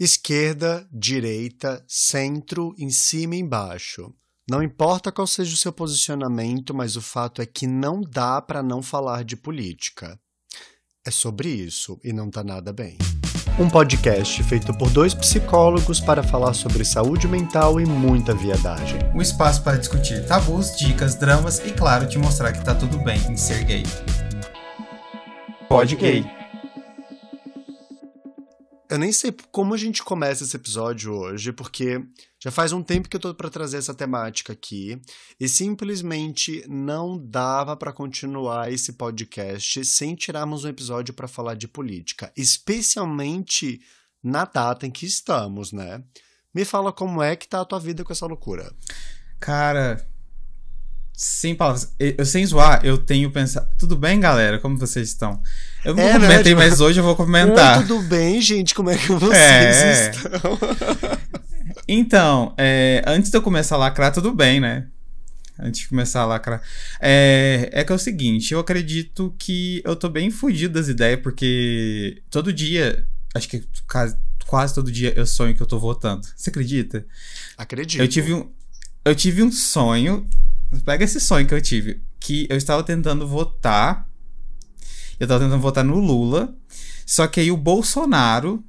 Esquerda, direita, centro, em cima e embaixo. Não importa qual seja o seu posicionamento, mas o fato é que não dá para não falar de política. É sobre isso e não tá nada bem. Um podcast feito por dois psicólogos para falar sobre saúde mental e muita viadagem. Um espaço para discutir tabus, dicas, dramas e, claro, te mostrar que tá tudo bem em ser gay. Pode gay. Eu nem sei como a gente começa esse episódio hoje, porque já faz um tempo que eu tô para trazer essa temática aqui e simplesmente não dava para continuar esse podcast sem tirarmos um episódio para falar de política, especialmente na data em que estamos, né? Me fala como é que tá a tua vida com essa loucura. Cara, sem palavras. Eu, sem zoar, eu tenho pensado. Tudo bem, galera? Como vocês estão? Eu não é, comentei, né? mas hoje eu vou comentar. Tudo bem, gente? Como é que vocês é... estão? então, é, antes de eu começar a lacrar, tudo bem, né? Antes de começar a lacrar. É, é que é o seguinte, eu acredito que eu tô bem fugido das ideias, porque todo dia, acho que quase, quase todo dia eu sonho que eu tô votando. Você acredita? Acredito. Eu tive um, eu tive um sonho Pega esse sonho que eu tive. Que eu estava tentando votar. Eu estava tentando votar no Lula. Só que aí o Bolsonaro.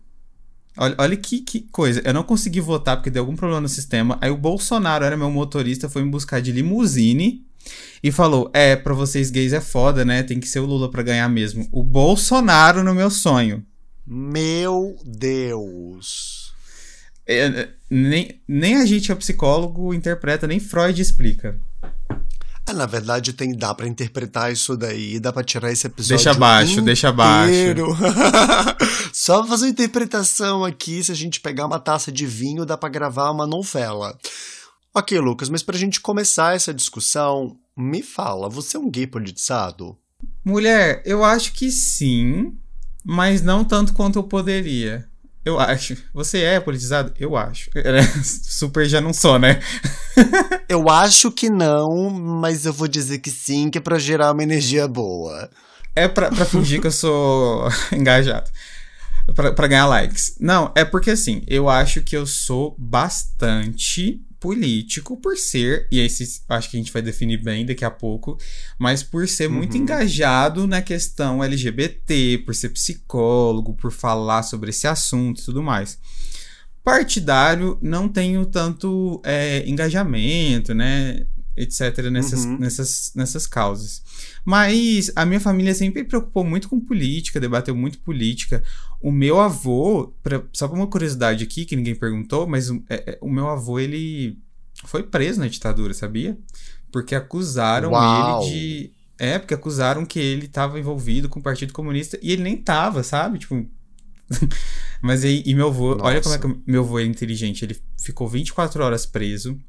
Olha, olha que, que coisa. Eu não consegui votar porque deu algum problema no sistema. Aí o Bolsonaro era meu motorista, foi me buscar de limusine e falou: É, pra vocês gays é foda, né? Tem que ser o Lula para ganhar mesmo. O Bolsonaro no meu sonho. Meu Deus. É, nem, nem a gente é psicólogo interpreta, nem Freud explica. Ah, na verdade, tem, dá para interpretar isso daí, dá para tirar esse episódio. Deixa abaixo, inteiro. deixa abaixo. Só fazer uma interpretação aqui, se a gente pegar uma taça de vinho, dá para gravar uma novela. Ok, Lucas, mas pra gente começar essa discussão, me fala, você é um gay politizado? Mulher, eu acho que sim, mas não tanto quanto eu poderia. Eu acho. Você é politizado? Eu acho. Super já não sou, né? eu acho que não, mas eu vou dizer que sim, que é pra gerar uma energia boa. É pra, pra fingir que eu sou engajado. Pra, pra ganhar likes. Não, é porque assim, eu acho que eu sou bastante político por ser, e esse acho que a gente vai definir bem daqui a pouco, mas por ser uhum. muito engajado na questão LGBT, por ser psicólogo, por falar sobre esse assunto e tudo mais. Partidário, não tenho tanto é, engajamento, né? etc., nessas, uhum. nessas, nessas causas. Mas a minha família sempre preocupou muito com política, debateu muito política. O meu avô, pra, só por uma curiosidade aqui, que ninguém perguntou, mas o, é, é, o meu avô, ele foi preso na ditadura, sabia? Porque acusaram Uau. ele de. É, porque acusaram que ele estava envolvido com o Partido Comunista e ele nem tava, sabe? Tipo. Mas aí, e meu avô, Nossa. olha como é que meu avô é inteligente. Ele ficou 24 horas preso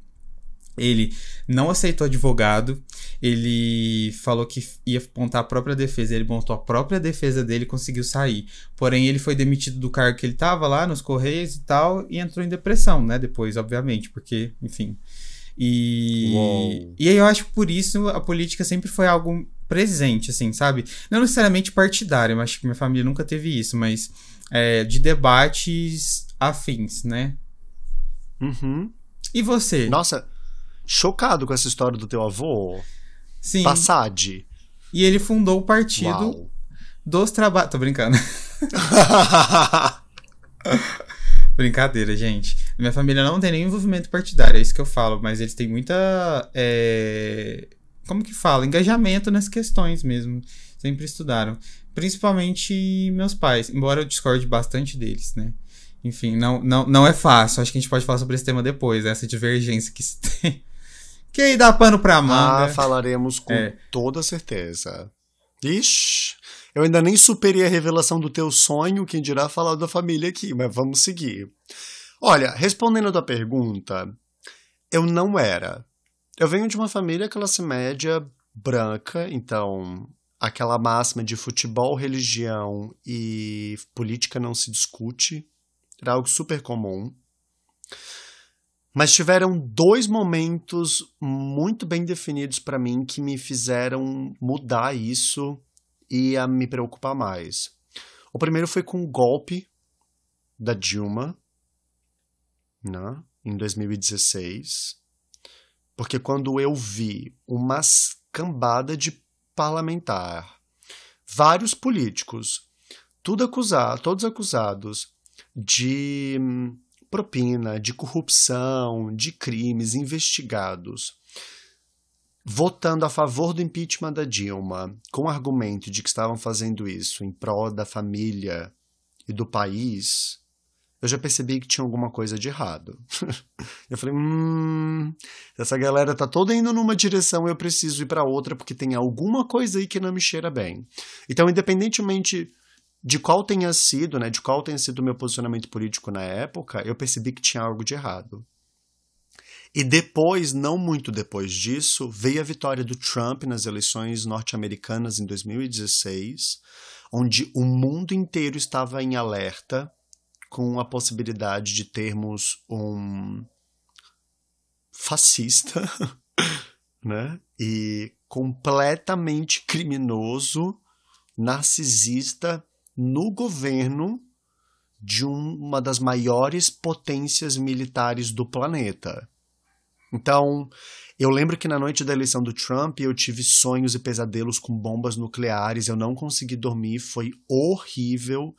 ele não aceitou advogado, ele falou que ia montar a própria defesa, ele montou a própria defesa dele e conseguiu sair. Porém, ele foi demitido do cargo que ele estava lá nos Correios e tal, e entrou em depressão, né? Depois, obviamente, porque, enfim. E, Uou. e aí eu acho que por isso a política sempre foi algo presente, assim, sabe? Não necessariamente partidário, eu acho que minha família nunca teve isso, mas é, de debates afins, né? Uhum. E você? Nossa, chocado com essa história do teu avô. Sim. Passade. E ele fundou o partido Uau. dos trabalhos. Tô brincando. Brincadeira, gente. Minha família não tem nenhum envolvimento partidário, é isso que eu falo, mas eles têm muita. É... Como que fala? Engajamento nas questões mesmo. Sempre estudaram. Principalmente meus pais, embora eu discorde bastante deles, né? Enfim, não, não, não é fácil. Acho que a gente pode falar sobre esse tema depois, essa divergência que se tem. Que aí dá pano pra manga. Ah, falaremos com é. toda certeza. Ixi, eu ainda nem superei a revelação do teu sonho, quem dirá falar da família aqui, mas vamos seguir. Olha, respondendo a tua pergunta, eu não era. Eu venho de uma família classe média branca, então aquela máxima de futebol, religião e política não se discute era algo super comum. Mas tiveram dois momentos muito bem definidos para mim que me fizeram mudar isso e a me preocupar mais. O primeiro foi com o golpe da Dilma né, em 2016, porque quando eu vi uma cambada de parlamentar, vários políticos, tudo acusado, todos acusados de hum, propina, de corrupção, de crimes investigados, votando a favor do impeachment da Dilma, com o argumento de que estavam fazendo isso em prol da família e do país, eu já percebi que tinha alguma coisa de errado. eu falei, hum, essa galera tá toda indo numa direção, eu preciso ir para outra porque tem alguma coisa aí que não me cheira bem. Então, independentemente de qual tenha sido, né, de qual tenha sido o meu posicionamento político na época, eu percebi que tinha algo de errado. E depois, não muito depois disso, veio a vitória do Trump nas eleições norte-americanas em 2016, onde o mundo inteiro estava em alerta com a possibilidade de termos um fascista, né? E completamente criminoso, narcisista no governo de um, uma das maiores potências militares do planeta. Então, eu lembro que na noite da eleição do Trump eu tive sonhos e pesadelos com bombas nucleares, eu não consegui dormir, foi horrível.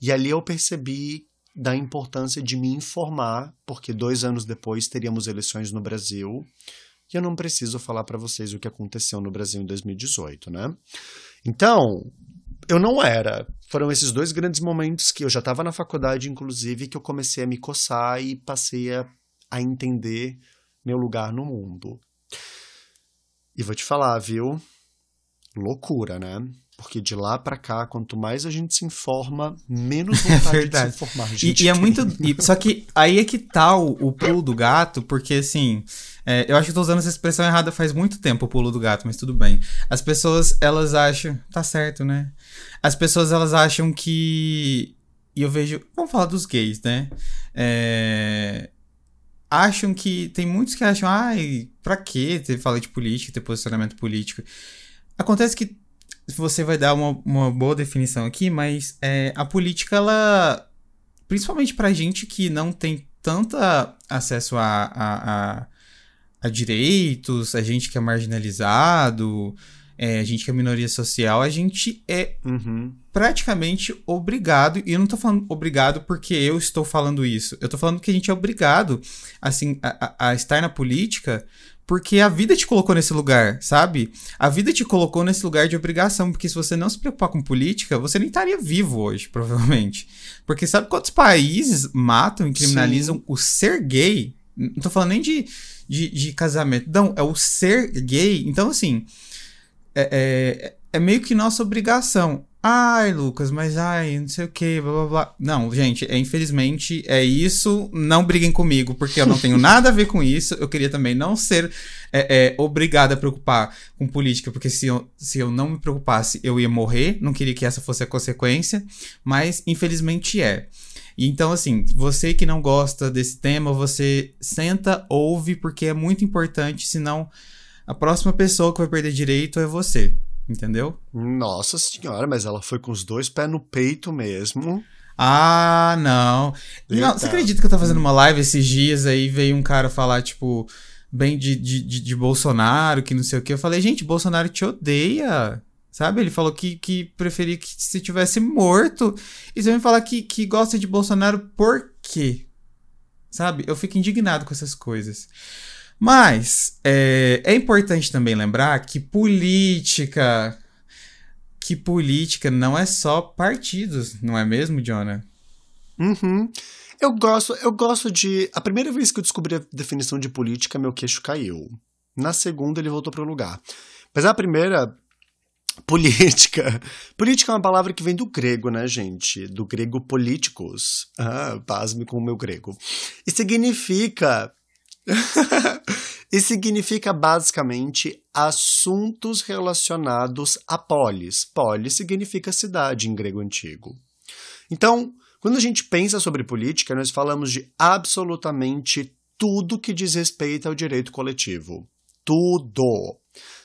E ali eu percebi da importância de me informar, porque dois anos depois teríamos eleições no Brasil. E eu não preciso falar para vocês o que aconteceu no Brasil em 2018, né? Então, eu não era. Foram esses dois grandes momentos que eu já estava na faculdade, inclusive, que eu comecei a me coçar e passei a, a entender meu lugar no mundo. E vou te falar, viu? Loucura, né? Porque de lá para cá, quanto mais a gente se informa, menos é vontade é de se informar. E, e, é muito. E, só que aí é que tá o, o pulo do gato, porque assim. É, eu acho que eu tô usando essa expressão errada faz muito tempo, o pulo do gato, mas tudo bem. As pessoas, elas acham. Tá certo, né? As pessoas, elas acham que. E eu vejo. Vamos falar dos gays, né? É, acham que. Tem muitos que acham, ai, pra que ter fala de política, ter posicionamento político? Acontece que você vai dar uma, uma boa definição aqui, mas é, a política, ela. Principalmente pra gente que não tem tanto acesso a, a, a, a direitos, a gente que é marginalizado, é, a gente que é minoria social, a gente é uhum. praticamente obrigado, e eu não tô falando obrigado porque eu estou falando isso, eu tô falando que a gente é obrigado, assim, a, a, a estar na política porque a vida te colocou nesse lugar, sabe? A vida te colocou nesse lugar de obrigação, porque se você não se preocupar com política, você nem estaria vivo hoje, provavelmente. Porque sabe quantos países matam e criminalizam Sim. o ser gay? Não tô falando nem de, de, de, casamento, não, é o ser gay. Então, assim, é, é, é meio que nossa obrigação. Ai, Lucas, mas ai, não sei o que, blá blá blá. Não, gente, é, infelizmente é isso. Não briguem comigo, porque eu não tenho nada a ver com isso. Eu queria também não ser é, é, obrigado a preocupar com política, porque se eu, se eu não me preocupasse, eu ia morrer. Não queria que essa fosse a consequência, mas infelizmente é. Então, assim, você que não gosta desse tema, você senta, ouve, porque é muito importante, senão a próxima pessoa que vai perder direito é você. Entendeu? Nossa senhora, mas ela foi com os dois pés no peito mesmo. Ah, não. Não, você acredita que eu tava fazendo uma live esses dias aí veio um cara falar, tipo, bem de, de, de, de Bolsonaro, que não sei o que. Eu falei, gente, Bolsonaro te odeia. Sabe? Ele falou que, que preferia que se tivesse morto. E você vai me falar que, que gosta de Bolsonaro por quê? Sabe? Eu fico indignado com essas coisas. Mas é, é importante também lembrar que política. Que política não é só partidos, não é mesmo, Jonah? Uhum. Eu gosto, eu gosto de. A primeira vez que eu descobri a definição de política, meu queixo caiu. Na segunda, ele voltou para o lugar. Mas a primeira, política. Política é uma palavra que vem do grego, né, gente? Do grego políticos. Ah, pasme com o meu grego. E significa e significa basicamente assuntos relacionados a polis. Polis significa cidade em grego antigo. Então, quando a gente pensa sobre política, nós falamos de absolutamente tudo que diz respeito ao direito coletivo. tudo.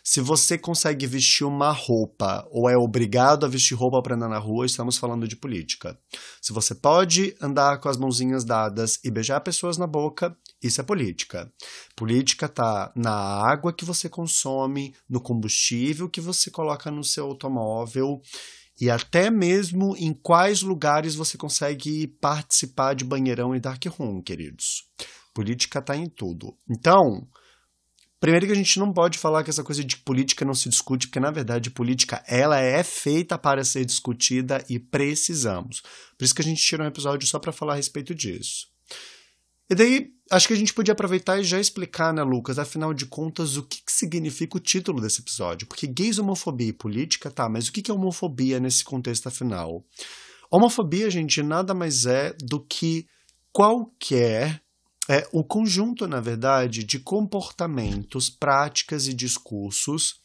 Se você consegue vestir uma roupa ou é obrigado a vestir roupa para andar na rua, estamos falando de política. Se você pode andar com as mãozinhas dadas e beijar pessoas na boca, isso é política. Política está na água que você consome, no combustível que você coloca no seu automóvel e até mesmo em quais lugares você consegue participar de banheirão e dark room, queridos. Política está em tudo. Então, Primeiro que a gente não pode falar que essa coisa de política não se discute, porque na verdade política ela é feita para ser discutida e precisamos. Por isso que a gente tira um episódio só para falar a respeito disso. E daí, acho que a gente podia aproveitar e já explicar, né, Lucas, afinal de contas, o que, que significa o título desse episódio. Porque gays, homofobia e política, tá, mas o que, que é homofobia nesse contexto afinal? Homofobia, gente, nada mais é do que qualquer é o conjunto, na verdade, de comportamentos, práticas e discursos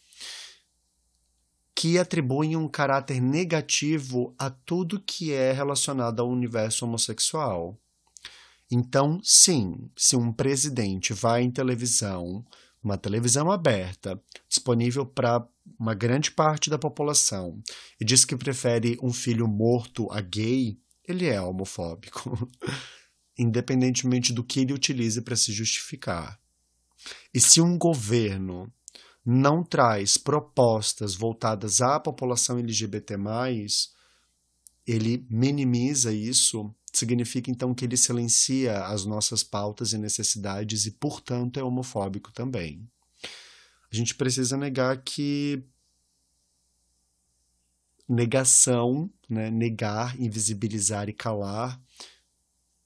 que atribuem um caráter negativo a tudo que é relacionado ao universo homossexual. Então, sim, se um presidente vai em televisão, uma televisão aberta, disponível para uma grande parte da população, e diz que prefere um filho morto a gay, ele é homofóbico. independentemente do que ele utilize para se justificar. E se um governo não traz propostas voltadas à população LGBT, ele minimiza isso, significa então que ele silencia as nossas pautas e necessidades e, portanto, é homofóbico também. A gente precisa negar que negação, né, negar, invisibilizar e calar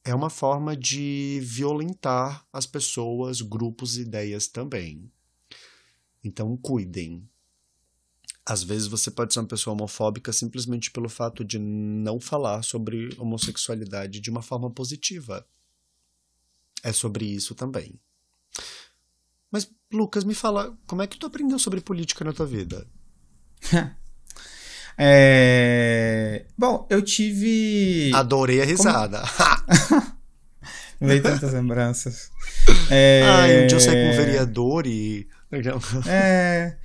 é uma forma de violentar as pessoas, grupos e ideias também. Então, cuidem. Às vezes você pode ser uma pessoa homofóbica simplesmente pelo fato de não falar sobre homossexualidade de uma forma positiva. É sobre isso também. Mas, Lucas, me fala, como é que tu aprendeu sobre política na tua vida? É... Bom, eu tive. Adorei a risada. Como... Veio tantas lembranças. É... Ah, um dia eu saí com um vereador e. É.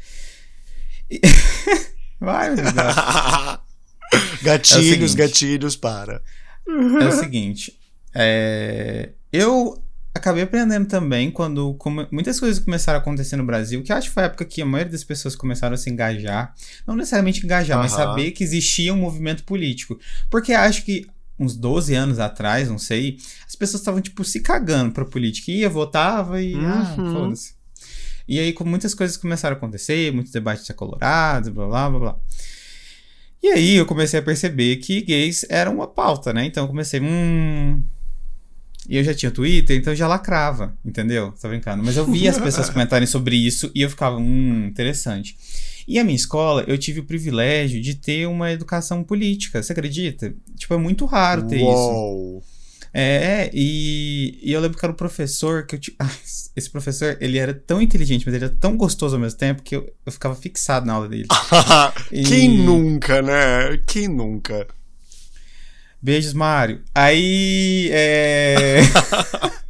Vai, meu Deus. Gatilhos, é seguinte, gatilhos, para. É o seguinte. É... Eu acabei aprendendo também quando muitas coisas começaram a acontecer no Brasil, que acho que foi a época que a maioria das pessoas começaram a se engajar. Não necessariamente engajar, uhum. mas saber que existia um movimento político. Porque acho que uns 12 anos atrás, não sei, as pessoas estavam, tipo, se cagando pra política. Ia, votava e. Ah, uhum. Ah, foda-se. E aí, muitas coisas começaram a acontecer, muitos debates acolorados, blá blá blá blá. E aí eu comecei a perceber que gays eram uma pauta, né? Então eu comecei, hum, e eu já tinha Twitter, então eu já lacrava, entendeu? Tô brincando. Mas eu via as pessoas comentarem sobre isso e eu ficava, hum, interessante. E a minha escola, eu tive o privilégio de ter uma educação política, você acredita? Tipo, é muito raro ter Uou. isso. É, e, e, eu lembro que era um professor que eu ah, esse professor, ele era tão inteligente, mas ele era tão gostoso ao mesmo tempo que eu, eu ficava fixado na aula dele. Quem e... nunca, né? Quem nunca? Beijos, Mário. Aí. É...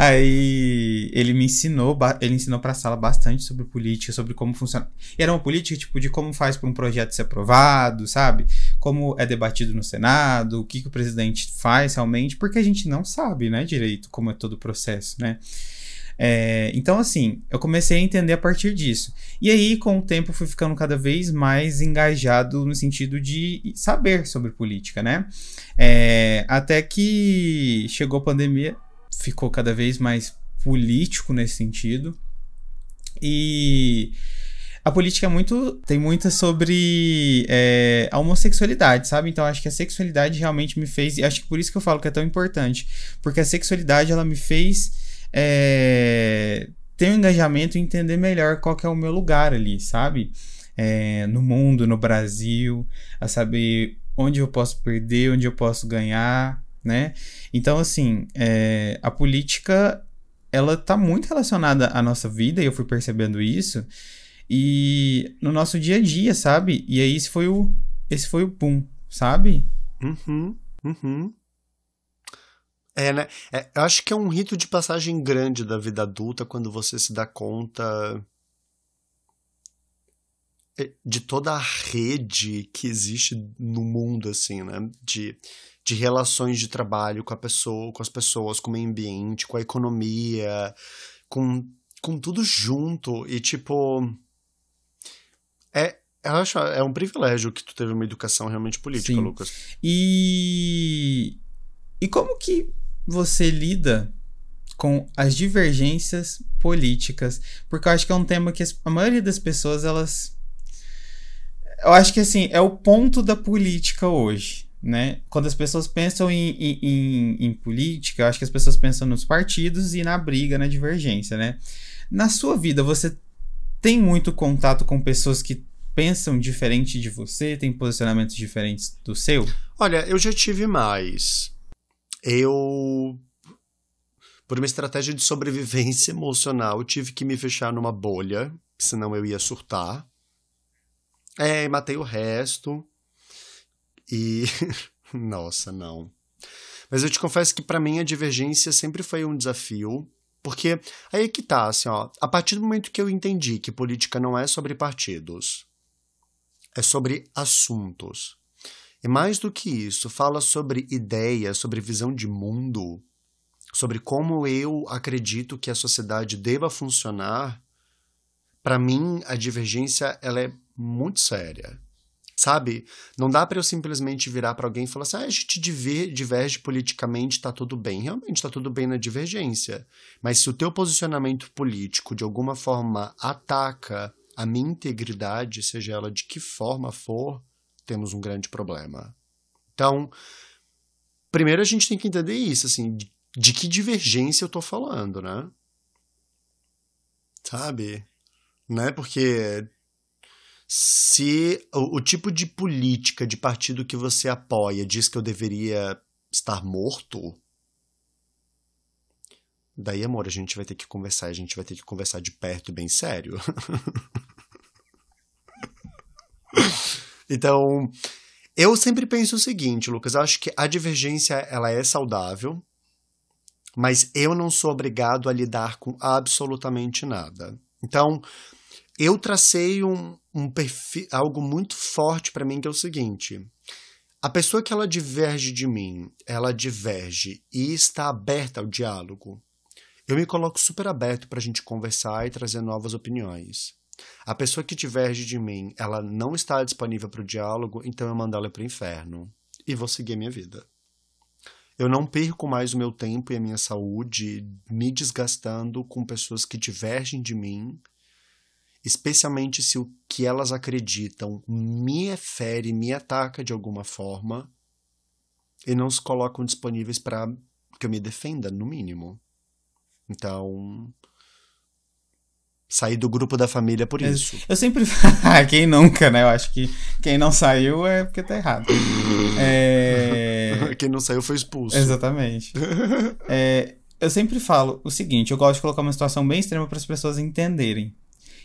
Aí ele me ensinou, ele ensinou pra sala bastante sobre política, sobre como funciona. E era uma política, tipo, de como faz para um projeto ser aprovado, sabe? Como é debatido no Senado, o que, que o presidente faz realmente, porque a gente não sabe, né, direito como é todo o processo, né? É, então, assim, eu comecei a entender a partir disso. E aí, com o tempo, fui ficando cada vez mais engajado no sentido de saber sobre política, né? É, até que chegou a pandemia, ficou cada vez mais político nesse sentido. E a política é muito. tem muita sobre é, a homossexualidade, sabe? Então acho que a sexualidade realmente me fez. E acho que por isso que eu falo que é tão importante. Porque a sexualidade ela me fez é, ter um engajamento e entender melhor qual é o meu lugar ali, sabe? É, no mundo, no Brasil, a saber onde eu posso perder, onde eu posso ganhar, né? Então, assim, é, a política, ela tá muito relacionada à nossa vida, e eu fui percebendo isso, e no nosso dia a dia, sabe? E aí esse foi o, esse foi o boom, sabe? Uhum, uhum. É, né? É, eu acho que é um rito de passagem grande da vida adulta quando você se dá conta é, de toda a rede que existe no mundo, assim, né? De, de relações de trabalho com a pessoa, com as pessoas, com o meio ambiente, com a economia, com, com tudo junto. E, tipo. É, eu acho é um privilégio que tu teve uma educação realmente política, Sim. Lucas. E. E como que você lida com as divergências políticas? Porque eu acho que é um tema que a maioria das pessoas, elas. Eu acho que assim, é o ponto da política hoje. Né? Quando as pessoas pensam em, em, em, em política, eu acho que as pessoas pensam nos partidos e na briga, na divergência, né? Na sua vida, você tem muito contato com pessoas que pensam diferente de você, têm posicionamentos diferentes do seu? Olha, eu já tive mais. Eu por uma estratégia de sobrevivência emocional, tive que me fechar numa bolha, senão eu ia surtar. É, matei o resto. E. Nossa, não. Mas eu te confesso que para mim a divergência sempre foi um desafio. Porque aí é que tá, assim, ó. A partir do momento que eu entendi que política não é sobre partidos, é sobre assuntos. E mais do que isso, fala sobre ideias, sobre visão de mundo, sobre como eu acredito que a sociedade deva funcionar. Para mim, a divergência ela é muito séria. Sabe? Não dá para eu simplesmente virar para alguém e falar assim: ah, a gente diverge politicamente, tá tudo bem. Realmente tá tudo bem na divergência. Mas se o teu posicionamento político de alguma forma ataca a minha integridade, seja ela de que forma for, temos um grande problema. Então, primeiro a gente tem que entender isso, assim, de, que divergência eu tô falando, né? Sabe? Né? Porque se o, o, tipo de política de partido que você apoia diz que eu deveria estar morto, daí, amor, a gente vai ter que conversar, a gente vai ter que conversar de perto bem sério. então, eu sempre penso o seguinte, Lucas, eu acho que a divergência ela é saudável, mas eu não sou obrigado a lidar com absolutamente nada. Então, eu tracei um, um perfil, algo muito forte para mim que é o seguinte: a pessoa que ela diverge de mim, ela diverge e está aberta ao diálogo. Eu me coloco super aberto para a gente conversar e trazer novas opiniões. A pessoa que diverge de mim, ela não está disponível para o diálogo, então eu mando ela para o inferno e vou seguir a minha vida. Eu não perco mais o meu tempo e a minha saúde me desgastando com pessoas que divergem de mim especialmente se o que elas acreditam me fere, me ataca de alguma forma, e não se colocam disponíveis para que eu me defenda, no mínimo. Então, sair do grupo da família por isso. Eu sempre. quem nunca, né? Eu acho que quem não saiu é porque tá errado. é... Quem não saiu foi expulso. Exatamente. é, eu sempre falo o seguinte: eu gosto de colocar uma situação bem extrema para as pessoas entenderem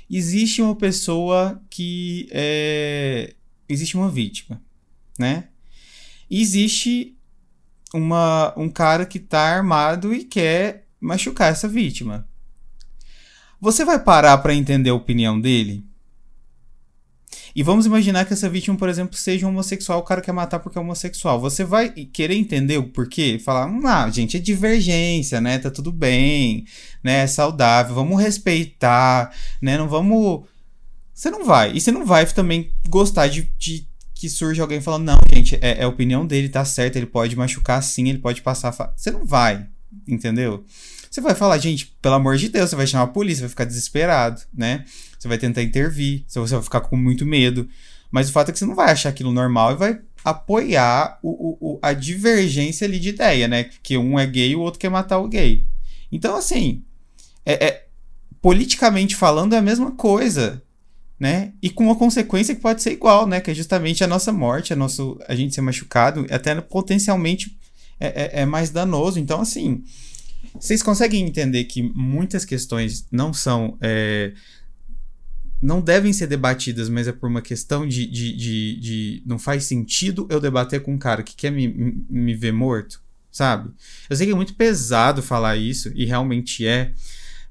existe uma pessoa que é, existe uma vítima, né? E existe uma, um cara que tá armado e quer machucar essa vítima. Você vai parar para entender a opinião dele? E vamos imaginar que essa vítima, por exemplo, seja homossexual, o cara quer matar porque é homossexual. Você vai querer entender o porquê? Falar, ah, gente, é divergência, né? Tá tudo bem, né? É saudável, vamos respeitar, né? Não vamos. Você não vai. E você não vai também gostar de, de que surge alguém falando, não, gente, é, é a opinião dele, tá certo, ele pode machucar sim, ele pode passar. Você não vai, entendeu? Você vai falar, gente, pelo amor de Deus, você vai chamar a polícia, vai ficar desesperado, né? Você vai tentar intervir, você vai ficar com muito medo. Mas o fato é que você não vai achar aquilo normal e vai apoiar o, o, a divergência ali de ideia, né? Que um é gay e o outro quer matar o gay. Então, assim, é, é, politicamente falando é a mesma coisa, né? E com uma consequência que pode ser igual, né? Que é justamente a nossa morte, a, nosso, a gente ser machucado, até potencialmente é, é, é mais danoso. Então, assim, vocês conseguem entender que muitas questões não são. É, não devem ser debatidas, mas é por uma questão de, de, de, de, Não faz sentido eu debater com um cara que quer me, me ver morto? sabe? Eu sei que é muito pesado falar isso, e realmente é.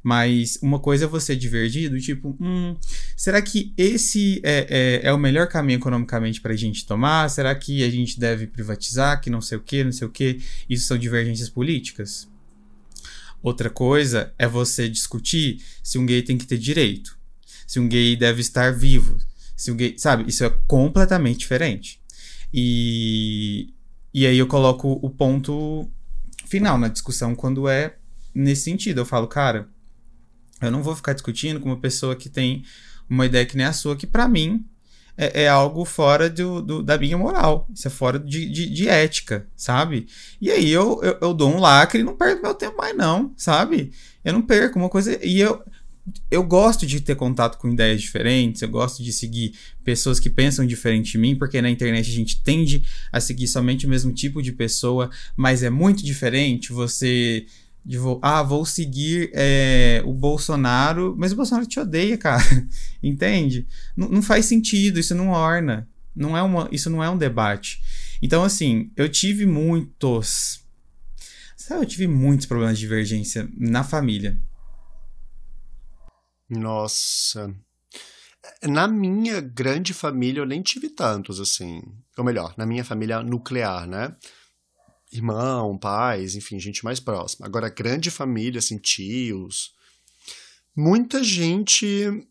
Mas uma coisa é você divergir do tipo, hum, será que esse é, é, é o melhor caminho economicamente para a gente tomar? Será que a gente deve privatizar, que não sei o que, não sei o que? Isso são divergências políticas. Outra coisa é você discutir se um gay tem que ter direito, se um gay deve estar vivo, se um gay, sabe? Isso é completamente diferente. E, e aí eu coloco o ponto final na discussão quando é nesse sentido. Eu falo, cara, eu não vou ficar discutindo com uma pessoa que tem uma ideia que nem a sua, que para mim é, é, algo fora do, do, da minha moral. Isso é fora de, de, de ética, sabe? E aí eu, eu, eu, dou um lacre e não perco meu tempo mais, não, sabe? Eu não perco uma coisa. E eu, eu gosto de ter contato com ideias diferentes, eu gosto de seguir pessoas que pensam diferente de mim, porque na internet a gente tende a seguir somente o mesmo tipo de pessoa, mas é muito diferente você de ah, vou seguir é, o Bolsonaro, mas o Bolsonaro te odeia, cara. Entende? N não faz sentido, isso não orna. Não é uma, isso não é um debate. Então, assim, eu tive muitos. Sabe, eu tive muitos problemas de divergência na família. Nossa. Na minha grande família eu nem tive tantos, assim. Ou melhor, na minha família nuclear, né? Irmão, pais, enfim, gente mais próxima. Agora, grande família, assim, tios. Muita gente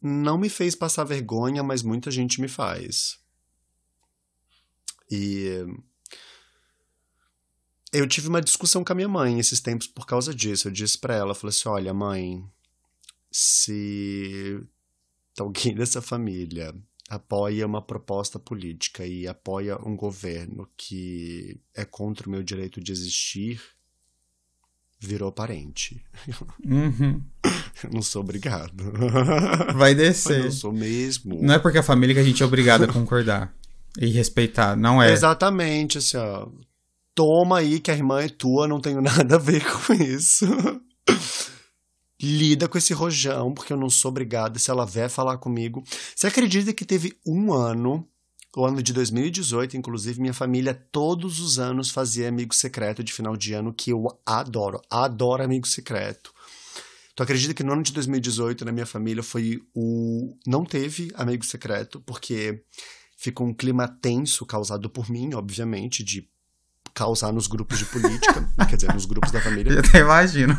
não me fez passar vergonha, mas muita gente me faz. E eu tive uma discussão com a minha mãe esses tempos por causa disso. Eu disse para ela, falei assim: "Olha, mãe, se alguém dessa família apoia uma proposta política e apoia um governo que é contra o meu direito de existir, virou parente. Uhum. Eu não sou obrigado. Vai descer. Eu não sou mesmo. Não é porque a família que a gente é obrigado a concordar e respeitar, não é. Exatamente, assim, ó. Toma aí que a irmã é tua, não tenho nada a ver com isso lida com esse rojão, porque eu não sou obrigada. Se ela vier falar comigo. Você acredita que teve um ano, o ano de 2018, inclusive, minha família todos os anos fazia amigo secreto de final de ano, que eu adoro. Adoro amigo secreto. Tu acredita que no ano de 2018, na minha família, foi o. Não teve amigo secreto, porque ficou um clima tenso causado por mim, obviamente, de causar nos grupos de política, quer dizer, nos grupos da família. Eu até imagino.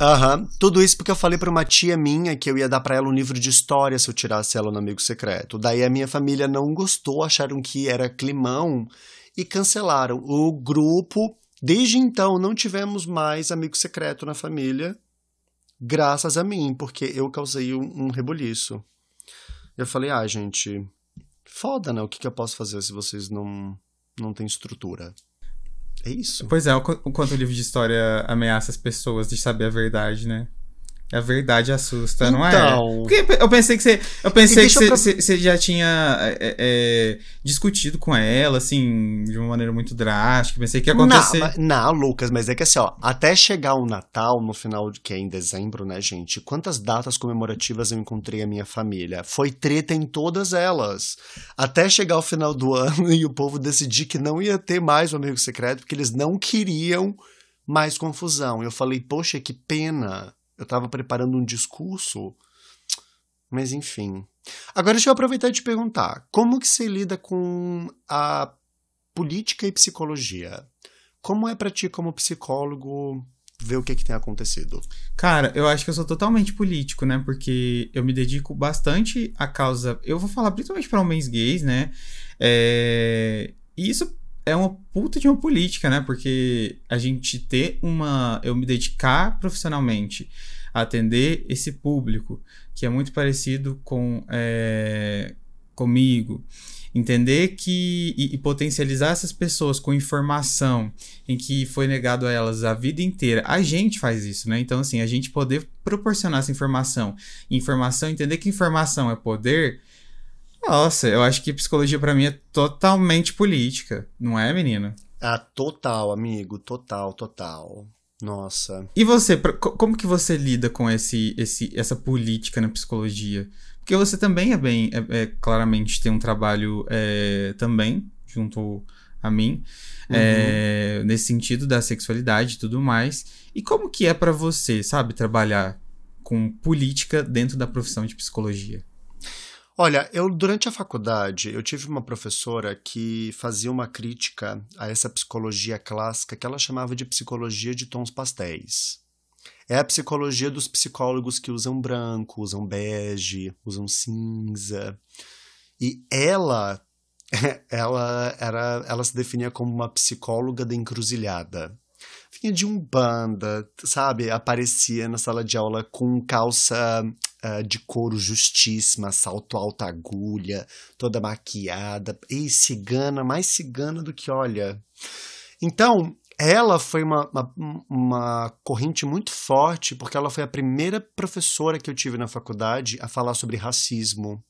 Aham. Uhum. Tudo isso porque eu falei pra uma tia minha que eu ia dar para ela um livro de história se eu tirasse ela no Amigo Secreto. Daí a minha família não gostou, acharam que era climão e cancelaram. O grupo, desde então, não tivemos mais Amigo Secreto na família, graças a mim, porque eu causei um, um rebuliço. Eu falei, ah, gente, foda, né? O que, que eu posso fazer se vocês não, não têm estrutura? É isso. Pois é, o quanto o livro de história ameaça as pessoas de saber a verdade, né? A verdade assusta, então, não é? Então. Porque eu pensei que você. Eu pensei que você, pra... já tinha é, é, discutido com ela, assim, de uma maneira muito drástica. Pensei que ia acontecer. Não, não, Lucas, mas é que assim, ó, até chegar o Natal, no final, de que é em dezembro, né, gente? Quantas datas comemorativas eu encontrei a minha família? Foi treta em todas elas. Até chegar o final do ano e o povo decidir que não ia ter mais o amigo secreto, porque eles não queriam mais confusão. Eu falei, poxa, que pena eu estava preparando um discurso, mas enfim. Agora deixa eu aproveitar e te perguntar, como que você lida com a política e psicologia? Como é para ti como psicólogo ver o que, que tem acontecido? Cara, eu acho que eu sou totalmente político, né? Porque eu me dedico bastante à causa. Eu vou falar principalmente para homens gays, né? É... E isso é uma puta de uma política, né? Porque a gente ter uma. Eu me dedicar profissionalmente a atender esse público, que é muito parecido com é, comigo. Entender que. E, e, potencializar essas pessoas com informação em que foi negado a elas a vida inteira. A gente faz isso, né? Então, assim, a gente poder proporcionar essa informação. Informação, entender que informação é poder nossa, eu acho que psicologia para mim é totalmente política, não é, menina? Ah, total, amigo, total, total. Nossa. E você, como que você lida com esse, esse, essa política na psicologia? Porque você também é bem, é, é claramente tem um trabalho é, também junto a mim, uhum. é, nesse sentido da sexualidade e tudo mais. E como que é para você, sabe, trabalhar com política dentro da profissão de psicologia? Olha, eu durante a faculdade eu tive uma professora que fazia uma crítica a essa psicologia clássica que ela chamava de psicologia de tons pastéis. É a psicologia dos psicólogos que usam branco, usam bege, usam cinza. E ela ela era ela se definia como uma psicóloga da encruzilhada. Vinha de um banda, sabe? Aparecia na sala de aula com calça uh, de couro justíssima, salto alta agulha, toda maquiada, e cigana, mais cigana do que olha. Então, ela foi uma, uma, uma, corrente muito forte, porque ela foi a primeira professora que eu tive na faculdade a falar sobre racismo,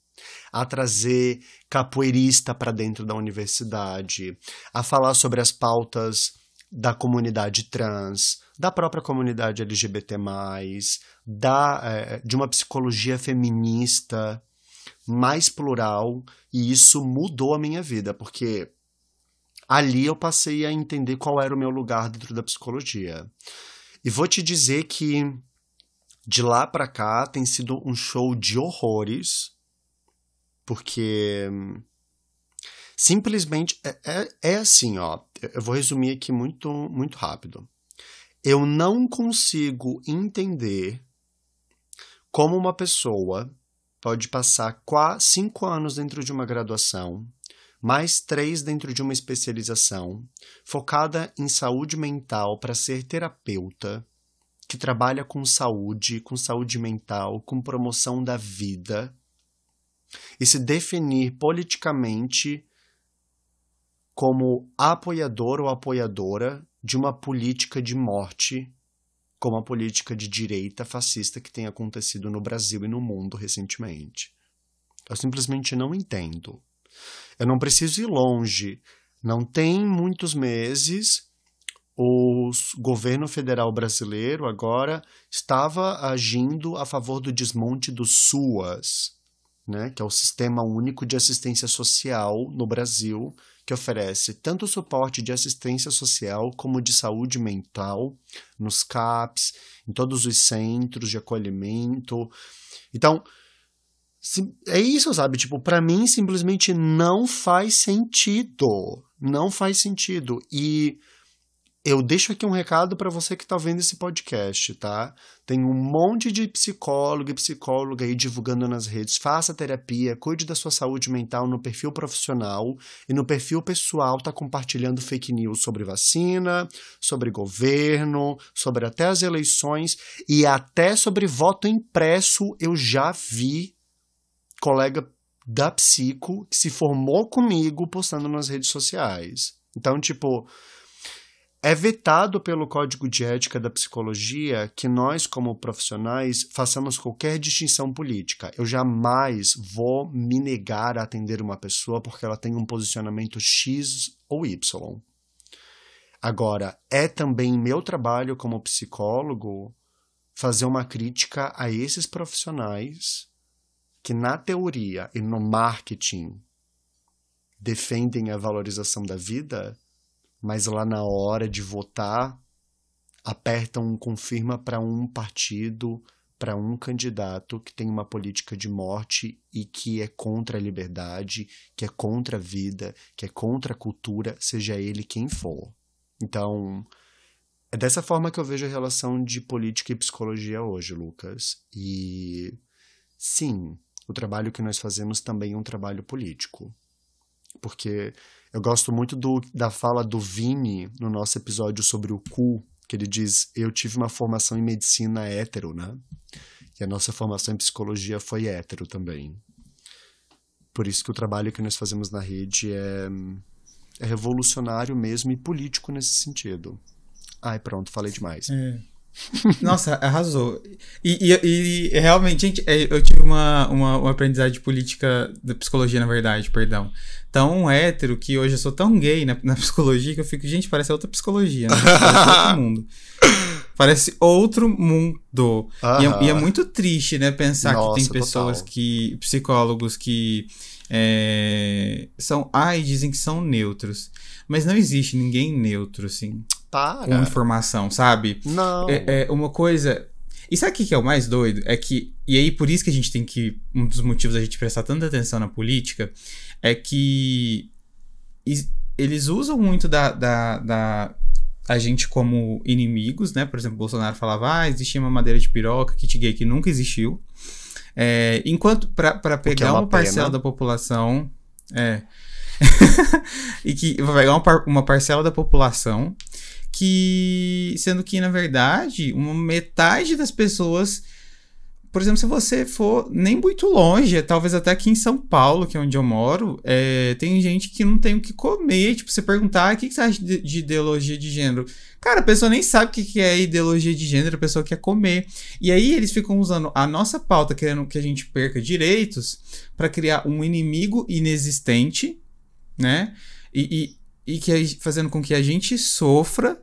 a trazer capoeirista para dentro da universidade, a falar sobre as pautas da comunidade trans, da própria comunidade LGBT+, da, é, de uma psicologia feminista mais plural, e isso mudou a minha vida, porque ali eu passei a entender qual era o meu lugar dentro da psicologia. E vou te dizer que de lá para cá tem sido um show de horrores, porque simplesmente é, é, é assim, ó. Eu vou resumir aqui muito, muito rápido. Eu não consigo entender como uma pessoa pode passar quase cinco anos dentro de uma graduação, mais três dentro de uma especialização, focada em saúde mental para ser terapeuta, que trabalha com saúde, com saúde mental, com promoção da vida, e se definir politicamente como apoiador ou apoiadora de uma política de morte como a política de direita fascista que tem acontecido no Brasil e no mundo recentemente. Eu simplesmente não entendo. Eu não preciso ir longe. Não tem muitos meses o governo federal brasileiro agora estava agindo a favor do desmonte do SUAS, né, que é o Sistema Único de Assistência Social no Brasil, que oferece tanto suporte de assistência social como de saúde mental nos CAPs, em todos os centros de acolhimento. Então, é isso, sabe? Tipo, para mim simplesmente não faz sentido. Não faz sentido. E eu deixo aqui um recado para você que está vendo esse podcast, tá? Tem um monte de psicólogo e psicóloga aí divulgando nas redes. Faça terapia, cuide da sua saúde mental no perfil profissional e no perfil pessoal tá compartilhando fake news sobre vacina, sobre governo, sobre até as eleições e até sobre voto impresso. Eu já vi colega da psico que se formou comigo postando nas redes sociais. Então, tipo, é vetado pelo Código de Ética da Psicologia que nós, como profissionais, façamos qualquer distinção política. Eu jamais vou me negar a atender uma pessoa porque ela tem um posicionamento X ou Y. Agora, é também meu trabalho como psicólogo fazer uma crítica a esses profissionais que, na teoria e no marketing, defendem a valorização da vida mas lá na hora de votar apertam um confirma para um partido, para um candidato que tem uma política de morte e que é contra a liberdade, que é contra a vida, que é contra a cultura, seja ele quem for. Então, é dessa forma que eu vejo a relação de política e psicologia hoje, Lucas. E sim, o trabalho que nós fazemos também é um trabalho político. Porque eu gosto muito do, da fala do Vini no nosso episódio sobre o cu, que ele diz: Eu tive uma formação em medicina hétero, né? E a nossa formação em psicologia foi hétero também. Por isso que o trabalho que nós fazemos na rede é, é revolucionário mesmo e político nesse sentido. Ai, pronto, falei demais. É. Nossa, arrasou. E, e, e, realmente, gente, é, eu tive uma, uma, uma aprendizagem política, da psicologia, na verdade, perdão. Tão hétero que hoje eu sou tão gay na, na psicologia que eu fico, gente, parece outra psicologia, né? Parece outro mundo. Parece outro mundo. E é, e, é, muito triste, né? Pensar Nossa, que tem pessoas total. que. psicólogos que É, são, ai, dizem que são neutros. Mas não existe ninguém neutro, assim. Para. Com informação, sabe? Não. É, é uma coisa. E sabe o que é o mais doido? É que. E aí, por isso que a gente tem que. Um dos motivos da gente prestar tanta atenção na política é que. Eles usam muito da, da, da a gente como inimigos, né? Por exemplo, Bolsonaro falava, ah, existia uma madeira de piroca, kit gay que nunca existiu. É, enquanto para pegar é uma, uma parcela da população, é, e que vai pegar uma, uma parcela da população que, sendo que na verdade, uma metade das pessoas por exemplo, se você for nem muito longe, talvez até aqui em São Paulo, que é onde eu moro, é, tem gente que não tem o que comer. Tipo, você perguntar ah, o que, você acha de, de, ideologia de gênero. Cara, a pessoa nem sabe o que, que é ideologia de gênero, a pessoa quer comer. E aí eles ficam usando a nossa pauta, querendo que a gente perca direitos, para criar um inimigo inexistente, né? E, e, e que, fazendo com que a gente sofra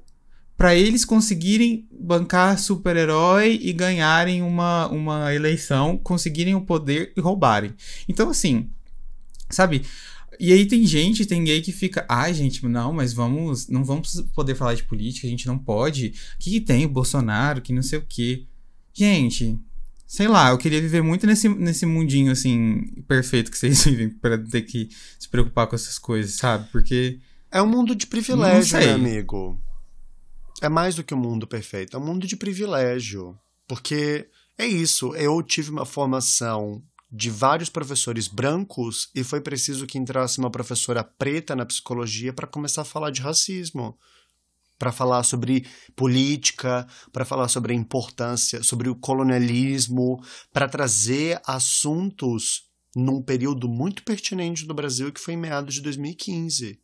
para eles conseguirem bancar super-herói e ganharem uma, uma eleição, conseguirem o poder e roubarem. Então, assim, sabe? E aí tem gente, tem gay que fica, ai, gente, não, mas vamos, não vamos poder falar de política, a gente não pode. O que, que tem o Bolsonaro, que não sei o quê. Gente, sei lá, eu queria viver muito nesse, nesse mundinho, assim, perfeito que vocês vivem, para ter que se preocupar com essas coisas, sabe? Porque. É um mundo de privilégio, né, amigo? é mais do que um mundo perfeito, é um mundo de privilégio. Porque é isso, eu tive uma formação de vários professores brancos e foi preciso que entrasse uma professora preta na psicologia para começar a falar de racismo, para falar sobre política, para falar sobre a importância, sobre o colonialismo, para trazer assuntos num período muito pertinente do Brasil que foi em meados de 2015.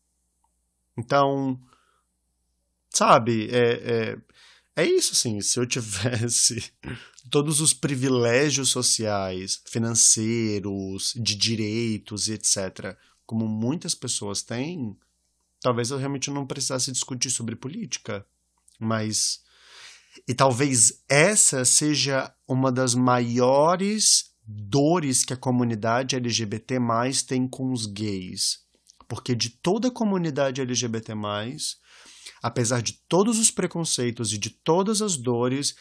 Então, sabe, é, é, é isso, assim, se eu tivesse todos os privilégios sociais, financeiros, de direitos e etc., como muitas pessoas têm, talvez eu realmente não precisasse discutir sobre política. Mas. E talvez essa seja uma das maiores dores que a comunidade LGBT tem com os gays. Porque de toda a comunidade LGBT, apesar de todos os preconceitos e de todas as dores,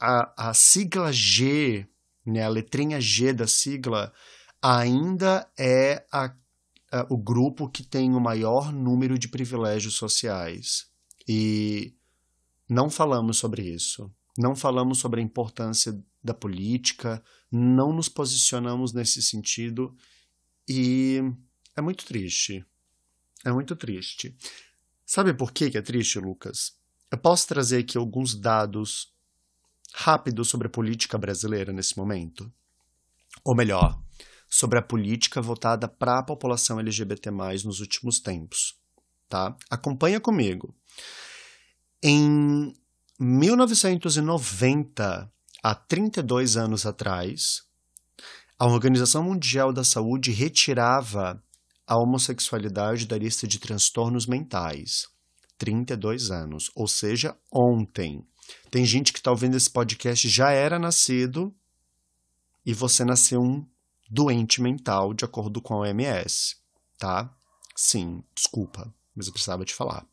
a, a sigla G, né, a letrinha G da sigla, ainda é a, a, o grupo que tem o maior número de privilégios sociais. E não falamos sobre isso. Não falamos sobre a importância da política, não nos posicionamos nesse sentido e é muito triste. É muito triste. Sabe por que é triste, Lucas? Eu posso trazer aqui alguns dados rápidos sobre a política brasileira nesse momento? Ou melhor, sobre a política voltada para a população LGBT+, nos últimos tempos. Tá? Acompanha comigo. Em 1990, há 32 anos atrás, a Organização Mundial da Saúde retirava a homossexualidade da lista de transtornos mentais. 32 anos, ou seja, ontem. Tem gente que está ouvindo esse podcast já era nascido e você nasceu um doente mental, de acordo com a OMS, tá? Sim, desculpa, mas eu precisava te falar.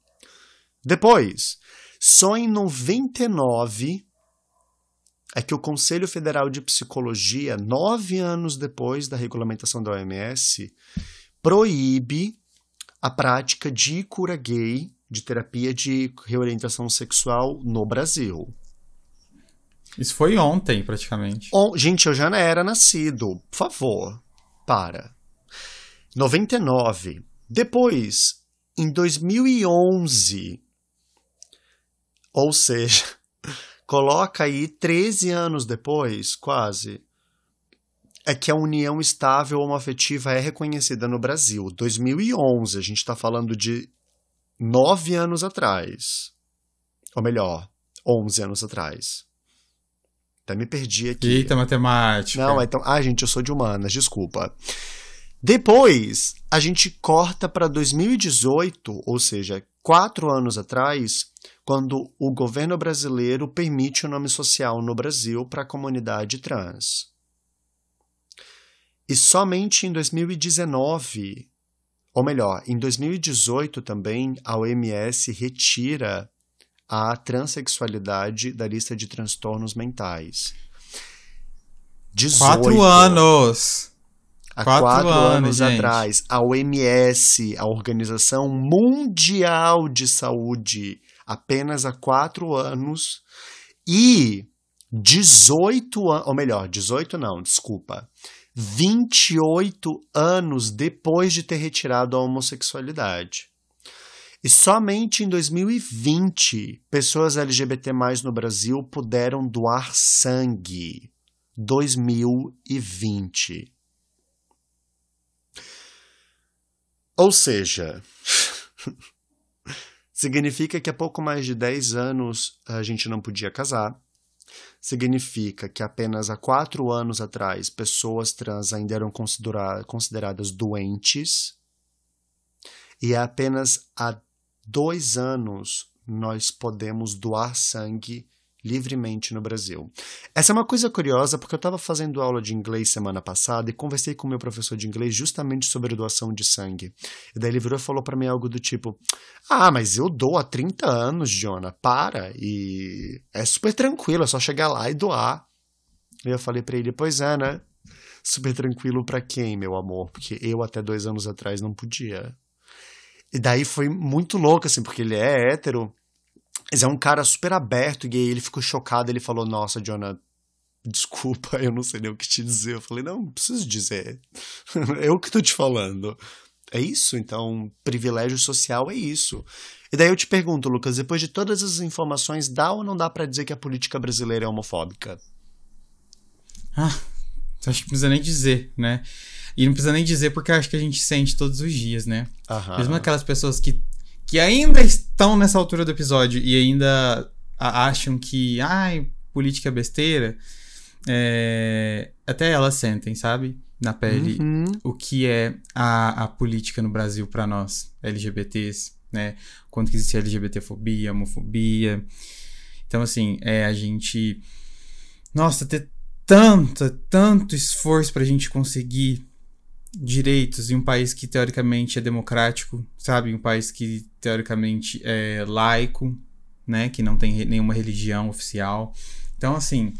Depois, só em 99 é que o Conselho Federal de Psicologia, nove anos depois da regulamentação da OMS, proíbe a prática de cura gay, de terapia de reorientação sexual no Brasil. Isso foi ontem, praticamente. Gente, eu já não era nascido. Por favor, para. 99. Depois, em 2011, ou seja, coloca aí 13 anos depois, quase, é que a união estável homoafetiva é reconhecida no Brasil. 2011, a gente está falando de nove anos atrás. Ou melhor, onze anos atrás. Até me perdi aqui. Eita, matemática. Não, então. Ah, gente, eu sou de humanas, desculpa. Depois, a gente corta para 2018, ou seja, quatro anos atrás, quando o governo brasileiro permite o nome social no Brasil para a comunidade trans. E somente em 2019, ou melhor, em 2018 também, a OMS retira a transexualidade da lista de transtornos mentais. 18, quatro anos! Há quatro, quatro anos, anos atrás, a OMS, a Organização Mundial de Saúde, apenas há quatro anos, e 18 anos, ou melhor, 18 não, desculpa, 28 anos depois de ter retirado a homossexualidade. E somente em 2020, pessoas LGBT no Brasil puderam doar sangue. 2020. Ou seja, significa que há pouco mais de 10 anos a gente não podia casar, significa que apenas há quatro anos atrás pessoas trans ainda eram considera consideradas doentes e apenas há dois anos nós podemos doar sangue livremente no Brasil. Essa é uma coisa curiosa porque eu estava fazendo aula de inglês semana passada e conversei com meu professor de inglês justamente sobre doação de sangue. E daí ele virou e falou para mim algo do tipo: Ah, mas eu dou há 30 anos, Jonah, para. E é super tranquilo, é só chegar lá e doar. E eu falei para ele: Pois é, né? Super tranquilo para quem, meu amor? Porque eu até dois anos atrás não podia. E daí foi muito louco, assim, porque ele é hétero. Mas é um cara super aberto, e aí ele ficou chocado, ele falou, nossa, Jonah, desculpa, eu não sei nem o que te dizer. Eu falei, não, não preciso dizer. eu que tô te falando. É isso, então, privilégio social é isso. E daí eu te pergunto, Lucas, depois de todas as informações, dá ou não dá para dizer que a política brasileira é homofóbica? Ah, acho que não precisa nem dizer, né? E não precisa nem dizer porque acho que a gente sente todos os dias, né? Aham. Mesmo aquelas pessoas que que ainda estão nessa altura do episódio e ainda acham que, ai, política é besteira, é, até elas sentem, sabe? Na pele uhum. o que é a, a política no Brasil para nós, LGBTs, né? Quanto que existe LGBTfobia, homofobia. Então, assim, é a gente. Nossa, ter tanto, tanto esforço pra gente conseguir direitos em um país que teoricamente é democrático, sabe? Um país que teoricamente é laico, né? Que não tem nenhuma religião oficial. Então, assim.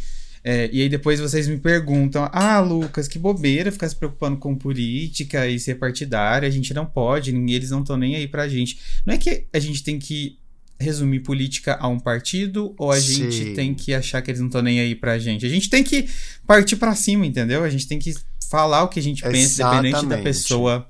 É, e aí depois vocês me perguntam: ah, Lucas, que bobeira ficar se preocupando com política e ser partidário, a gente não pode, eles não estão nem aí pra gente. Não é que a gente tem que resumir política a um partido ou a Sim. gente tem que achar que eles não estão nem aí pra gente? A gente tem que partir para cima, entendeu? A gente tem que falar o que a gente pensa, independente da pessoa.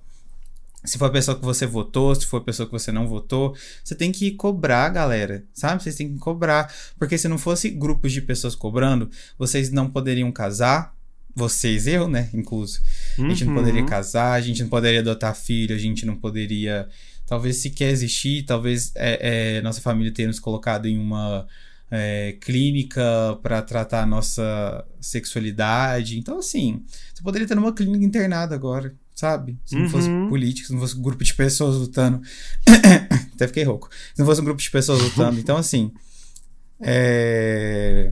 Se for a pessoa que você votou, se for a pessoa que você não votou, você tem que cobrar, galera, sabe? Vocês têm que cobrar. Porque se não fosse grupos de pessoas cobrando, vocês não poderiam casar. Vocês, eu, né? Incluso. Uhum. A gente não poderia uhum. casar, a gente não poderia adotar filho, a gente não poderia. Talvez se quer existir, talvez é, é, nossa família tenha nos colocado em uma é, clínica para tratar a nossa sexualidade. Então, assim, você poderia ter numa clínica internada agora, sabe? Se não uhum. fosse político, se não fosse um grupo de pessoas lutando. Até fiquei rouco. Se não fosse um grupo de pessoas lutando. Então, assim. É...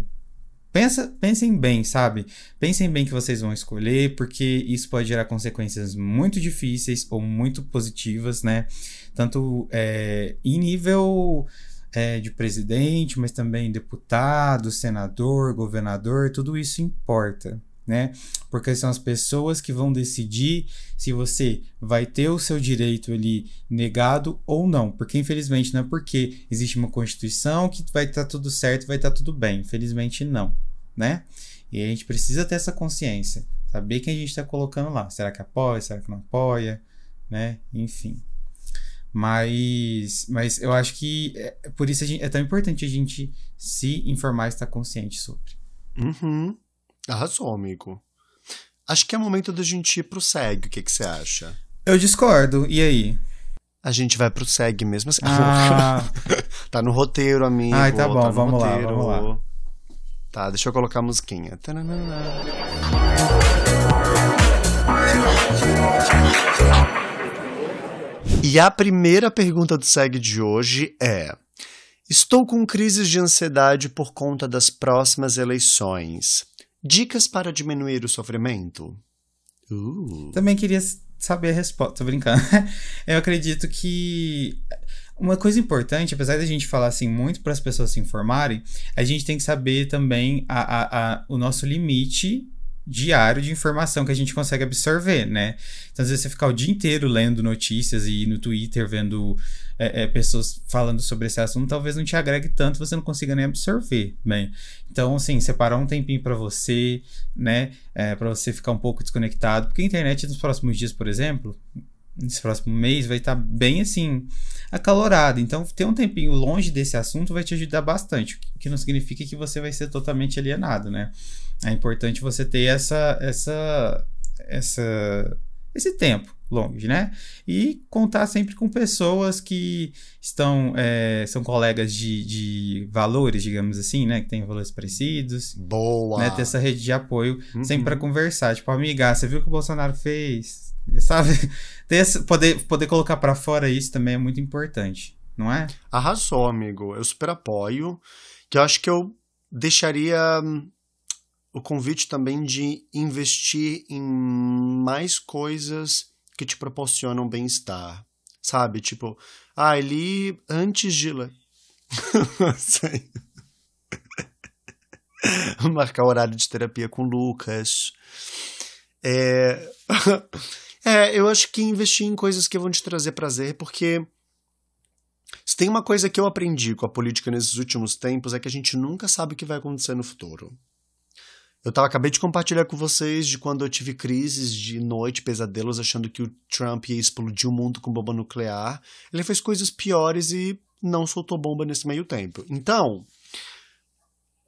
Pensa, pensem bem, sabe? Pensem bem que vocês vão escolher, porque isso pode gerar consequências muito difíceis ou muito positivas, né? Tanto é, em nível é, de presidente, mas também deputado, senador, governador, tudo isso importa, né? Porque são as pessoas que vão decidir se você vai ter o seu direito ali negado ou não. Porque infelizmente não é porque existe uma constituição que vai estar tá tudo certo, vai estar tá tudo bem. Infelizmente não, né? E a gente precisa ter essa consciência, saber quem a gente está colocando lá. Será que apoia? Será que não apoia? Né? Enfim. Mas, mas eu acho que é, por isso gente, é tão importante a gente se informar e estar consciente sobre. Uhum. Arrasou, amigo. Acho que é momento da gente ir pro SEG. O que, que você acha? Eu discordo. E aí? A gente vai pro SEG mesmo assim. Ah. tá no roteiro, amigo. Ai, tá bom, tá vamos roteiro. lá, vamos lá. Tá, deixa eu colocar a musiquinha. E a primeira pergunta do SEG de hoje é: Estou com crises de ansiedade por conta das próximas eleições. Dicas para diminuir o sofrimento? Uh. Também queria saber a resposta, tô brincando. Eu acredito que uma coisa importante, apesar da gente falar assim muito para as pessoas se informarem, a gente tem que saber também a, a, a, o nosso limite diário de informação que a gente consegue absorver, né? Então, às vezes você ficar o dia inteiro lendo notícias e no Twitter vendo é, é, pessoas falando sobre esse assunto, talvez não te agregue tanto, você não consiga nem absorver, bem. Então, assim, separar um tempinho para você, né? É, para você ficar um pouco desconectado, porque a internet nos próximos dias, por exemplo, nesse próximo mês vai estar tá bem assim acalorado. Então, ter um tempinho longe desse assunto vai te ajudar bastante, o que não significa que você vai ser totalmente alienado, né? É importante você ter essa essa essa esse tempo longe, né? E contar sempre com pessoas que estão é, são colegas de, de valores, digamos assim, né? Que têm valores parecidos. Boa! Né? Ter essa rede de apoio uhum. sempre para conversar. Tipo, amiga, você viu o que o Bolsonaro fez? Sabe? Ter, poder, poder colocar para fora isso também é muito importante, não é? Arrasou, amigo. Eu super apoio. Que eu acho que eu deixaria hum, o convite também de investir em mais coisas que te proporcionam bem-estar. Sabe? Tipo, ah, li antes de ler. Marcar horário de terapia com o Lucas. É. É, eu acho que investir em coisas que vão te trazer prazer, porque se tem uma coisa que eu aprendi com a política nesses últimos tempos é que a gente nunca sabe o que vai acontecer no futuro. Eu tava, acabei de compartilhar com vocês de quando eu tive crises de noite, pesadelos, achando que o Trump ia explodir o mundo com bomba nuclear. Ele fez coisas piores e não soltou bomba nesse meio tempo. Então,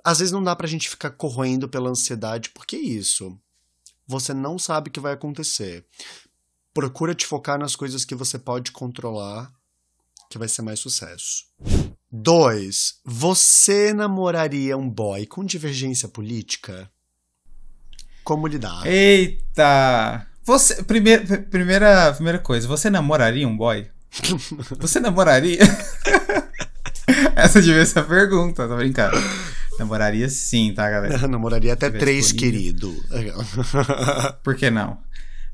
às vezes não dá pra gente ficar corroendo pela ansiedade, porque é isso. Você não sabe o que vai acontecer procura te focar nas coisas que você pode controlar, que vai ser mais sucesso. 2. Você namoraria um boy com divergência política? Como lidar? Eita! Você, primeira, primeira, primeira coisa, você namoraria um boy? Você namoraria? Essa devia ser a pergunta, tô brincando. Namoraria sim, tá, galera? namoraria até três, querido. Por que não?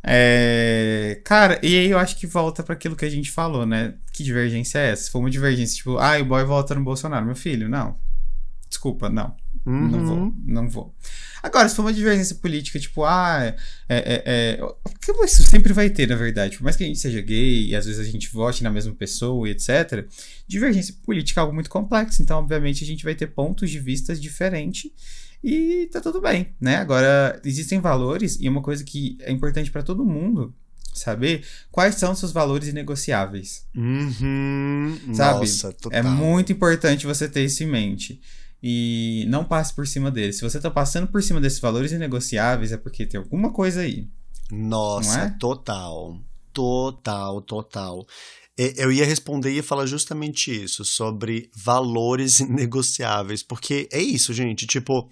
É, cara, e aí eu acho que volta para aquilo que a gente falou, né? Que divergência é essa? Se for uma divergência, tipo, ah, o boy volta no Bolsonaro, meu filho, não. Desculpa, não. Uhum. Não vou, uhum. não vou. Agora, se for uma divergência política, tipo, ah, é, é, é, isso sempre vai ter, na verdade. Por mais que a gente seja gay e às vezes a gente vote na mesma pessoa e etc., divergência política é algo muito complexo. Então, obviamente, a gente vai ter pontos de vista diferentes e tá tudo bem, né? Agora, existem valores e uma coisa que é importante para todo mundo saber quais são seus valores inegociáveis. Uhum. Sabe? Nossa, total. É muito importante você ter isso em mente. E não passe por cima deles. Se você tá passando por cima desses valores inegociáveis, é porque tem alguma coisa aí. Nossa, é? total. Total, total. Eu ia responder e ia falar justamente isso, sobre valores negociáveis, porque é isso, gente, tipo,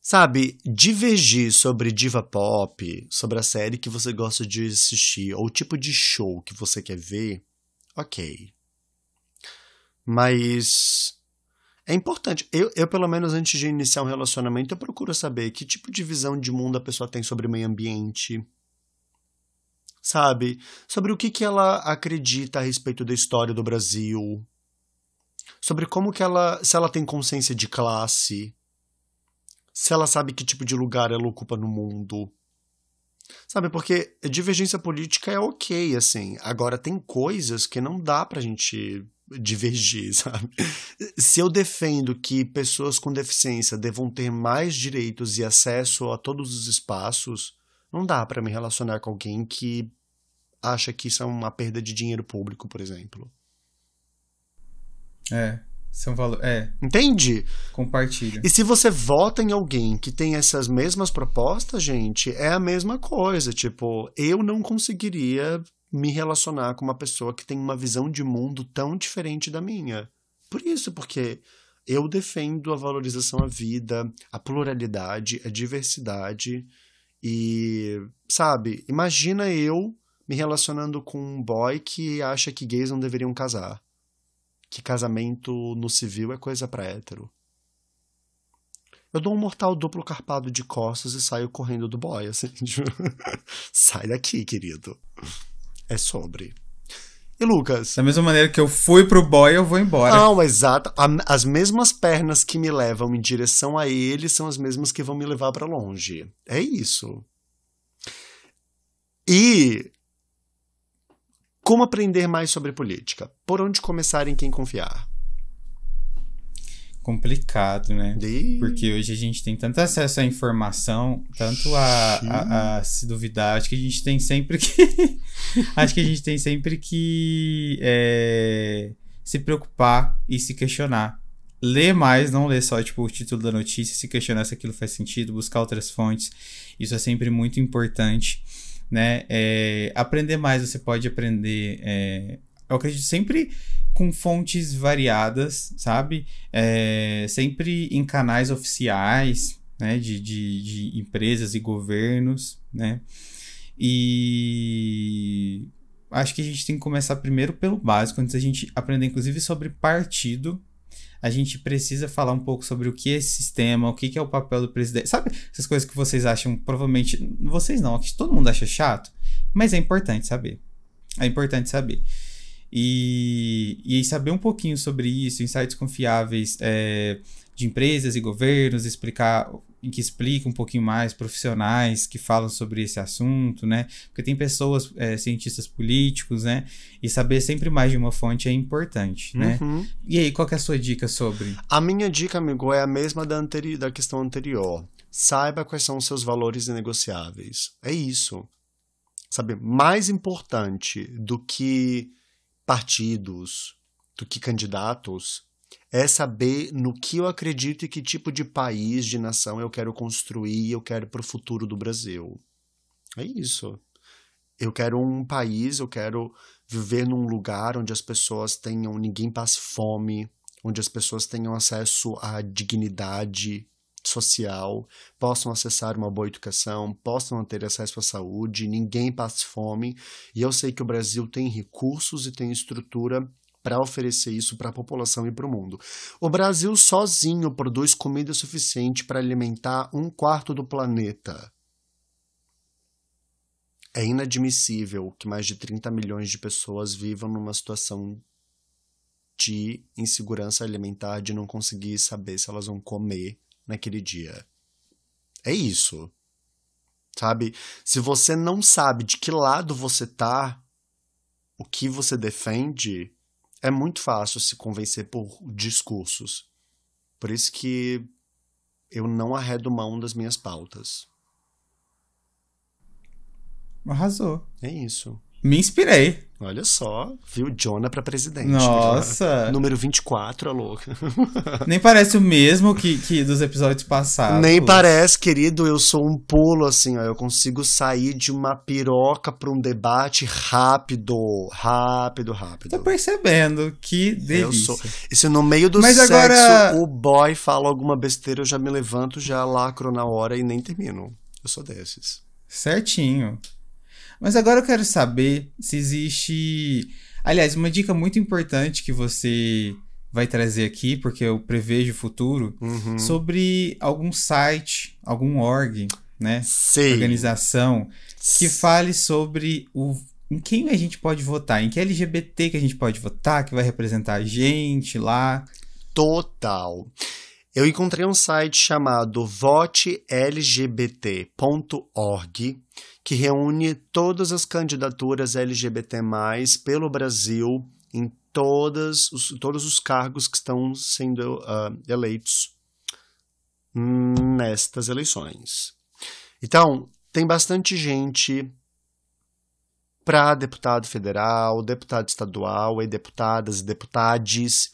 sabe, divergir sobre diva pop, sobre a série que você gosta de assistir, ou o tipo de show que você quer ver, ok. Mas é importante. Eu, eu, pelo menos, antes de iniciar um relacionamento, eu procuro saber que tipo de visão de mundo a pessoa tem sobre o meio ambiente, sabe? Sobre o que, que ela acredita a respeito da história do Brasil, sobre como que ela, se ela tem consciência de classe, se ela sabe que tipo de lugar ela ocupa no mundo. Sabe, porque divergência política é ok, assim. Agora, tem coisas que não dá pra gente divergir, sabe? Se eu defendo que pessoas com deficiência devam ter mais direitos e acesso a todos os espaços, não dá para me relacionar com alguém que acha que isso é uma perda de dinheiro público, por exemplo. É. São valor. É. Entende? Compartilha. E se você vota em alguém que tem essas mesmas propostas, gente, é a mesma coisa. Tipo, eu não conseguiria me relacionar com uma pessoa que tem uma visão de mundo tão diferente da minha. Por isso, porque eu defendo a valorização à vida, a pluralidade, a diversidade e, sabe, imagina eu me relacionando com um boy que acha que gays não deveriam casar. Que casamento no civil é coisa pra hétero. Eu dou um mortal duplo carpado de costas e saio correndo do boy, assim. Tipo, sai daqui, querido. É sobre. E Lucas? Da mesma maneira que eu fui pro boy, eu vou embora. Não, exato. As mesmas pernas que me levam em direção a ele são as mesmas que vão me levar para longe. É isso. E como aprender mais sobre política? Por onde começar em quem confiar? Complicado, né? De... Porque hoje a gente tem tanto acesso à informação, tanto a, a, a, se duvidar. Acho que a gente tem sempre que. acho que a gente tem sempre que é, se preocupar e se questionar. Ler mais, não ler só tipo, o título da notícia, se questionar se aquilo faz sentido, buscar outras fontes. Isso é sempre muito importante. Né? É, aprender mais, você pode aprender. É, eu acredito sempre com fontes variadas, sabe? É, sempre em canais oficiais, né? De, de, de empresas e governos, né? E acho que a gente tem que começar primeiro pelo básico, antes da gente aprender, inclusive, sobre partido. A gente precisa falar um pouco sobre o que é esse sistema, o que é o papel do presidente. Sabe essas coisas que vocês acham, provavelmente. Vocês não, que todo mundo acha chato, mas é importante saber. É importante saber. E, e saber um pouquinho sobre isso, insights confiáveis é, de empresas e governos, explicar que explica um pouquinho mais, profissionais que falam sobre esse assunto, né? Porque tem pessoas, é, cientistas políticos, né? E saber sempre mais de uma fonte é importante, né? Uhum. E aí, qual é a sua dica sobre? A minha dica, amigo, é a mesma da, anteri da questão anterior. Saiba quais são os seus valores negociáveis. É isso. Sabe, mais importante do que partidos do que candidatos é saber no que eu acredito e que tipo de país, de nação eu quero construir, eu quero para o futuro do Brasil. É isso. Eu quero um país, eu quero viver num lugar onde as pessoas tenham, ninguém passe fome, onde as pessoas tenham acesso à dignidade, social, possam acessar uma boa educação, possam ter acesso à saúde, ninguém passe fome. E eu sei que o Brasil tem recursos e tem estrutura para oferecer isso para a população e para o mundo. O Brasil sozinho produz comida suficiente para alimentar um quarto do planeta. É inadmissível que mais de 30 milhões de pessoas vivam numa situação de insegurança alimentar, de não conseguir saber se elas vão comer naquele dia. É isso. Sabe? Se você não sabe de que lado você tá, o que você defende, é muito fácil se convencer por discursos. Por isso que eu não arredo mão das minhas pautas. Arrasou. É isso. Me inspirei. Olha só, viu? Jonah para presidente. Nossa! Número 24, a louca. Nem parece o mesmo que, que dos episódios passados. Nem parece, querido. Eu sou um pulo, assim, ó. Eu consigo sair de uma piroca para um debate rápido. Rápido, rápido. Tô percebendo. Que delícia. Eu sou... E se no meio do Mas sexo agora... o boy fala alguma besteira, eu já me levanto, já lacro na hora e nem termino. Eu sou desses. Certinho. Mas agora eu quero saber se existe. Aliás, uma dica muito importante que você vai trazer aqui, porque eu prevejo o futuro, uhum. sobre algum site, algum org, né? Sim. Organização que fale sobre o em quem a gente pode votar, em que LGBT que a gente pode votar, que vai representar a gente lá. Total. Eu encontrei um site chamado votelgbt.org que reúne todas as candidaturas LGBT+, pelo Brasil, em todas os, todos os cargos que estão sendo uh, eleitos nestas eleições. Então, tem bastante gente para deputado federal, deputado estadual e deputadas e deputades.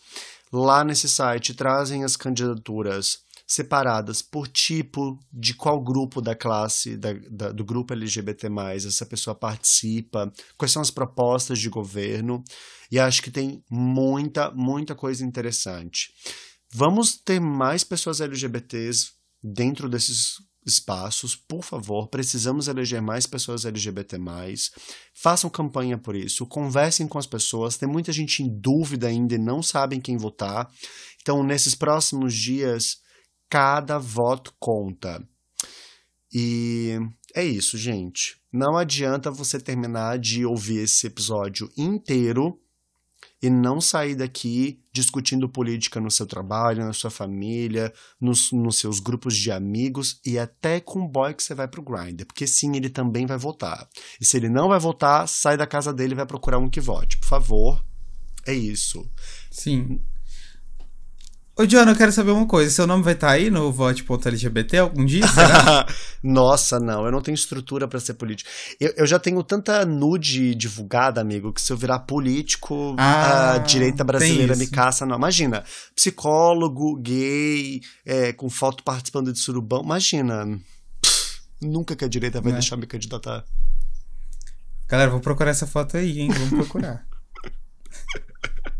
Lá nesse site trazem as candidaturas separadas por tipo de qual grupo da classe, da, da, do grupo LGBT, essa pessoa participa, quais são as propostas de governo, e acho que tem muita, muita coisa interessante. Vamos ter mais pessoas LGBTs dentro desses espaços, por favor, precisamos eleger mais pessoas LGBT+, façam campanha por isso, conversem com as pessoas, tem muita gente em dúvida ainda e não sabem quem votar, então nesses próximos dias Cada voto conta. E é isso, gente. Não adianta você terminar de ouvir esse episódio inteiro e não sair daqui discutindo política no seu trabalho, na sua família, nos, nos seus grupos de amigos e até com o boy que você vai pro Grindr. Porque sim, ele também vai votar. E se ele não vai votar, sai da casa dele e vai procurar um que vote. Por favor. É isso. Sim. Ô, John, eu quero saber uma coisa. Seu nome vai estar tá aí no vote.lgbt algum dia? Nossa, não. Eu não tenho estrutura para ser político. Eu, eu, já tenho tanta nude divulgada, amigo, que se eu virar político, ah, a direita brasileira me caça. Não, imagina. Psicólogo, gay, é, com foto participando de surubão. Imagina. Pff, nunca que a direita vai é. deixar me candidatar. Galera, vou procurar essa foto aí, hein? Vamos procurar.